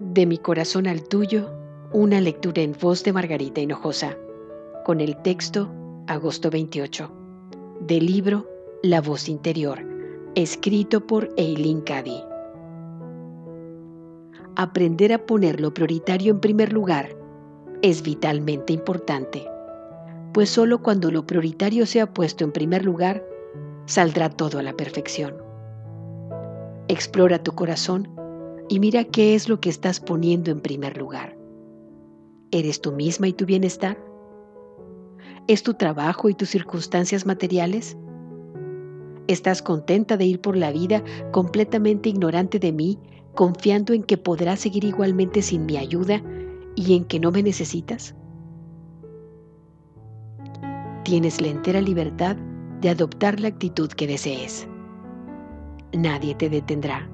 De mi corazón al tuyo, una lectura en voz de Margarita Hinojosa, con el texto Agosto 28, del libro La voz interior, escrito por Eileen Cady. Aprender a poner lo prioritario en primer lugar es vitalmente importante, pues solo cuando lo prioritario sea puesto en primer lugar, saldrá todo a la perfección. Explora tu corazón y mira qué es lo que estás poniendo en primer lugar. ¿Eres tú misma y tu bienestar? ¿Es tu trabajo y tus circunstancias materiales? ¿Estás contenta de ir por la vida completamente ignorante de mí, confiando en que podrás seguir igualmente sin mi ayuda y en que no me necesitas? Tienes la entera libertad de adoptar la actitud que desees. Nadie te detendrá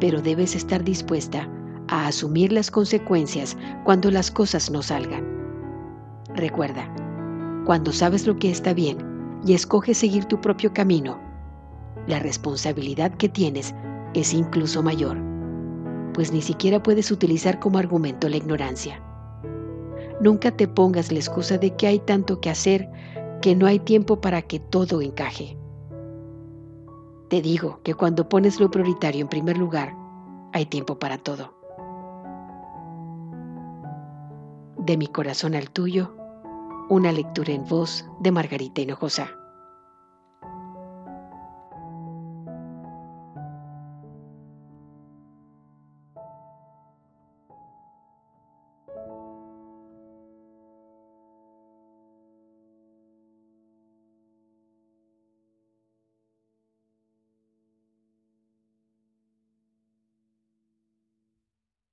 pero debes estar dispuesta a asumir las consecuencias cuando las cosas no salgan. Recuerda, cuando sabes lo que está bien y escoges seguir tu propio camino, la responsabilidad que tienes es incluso mayor, pues ni siquiera puedes utilizar como argumento la ignorancia. Nunca te pongas la excusa de que hay tanto que hacer que no hay tiempo para que todo encaje. Te digo que cuando pones lo prioritario en primer lugar, hay tiempo para todo. De mi corazón al tuyo, una lectura en voz de Margarita Hinojosa.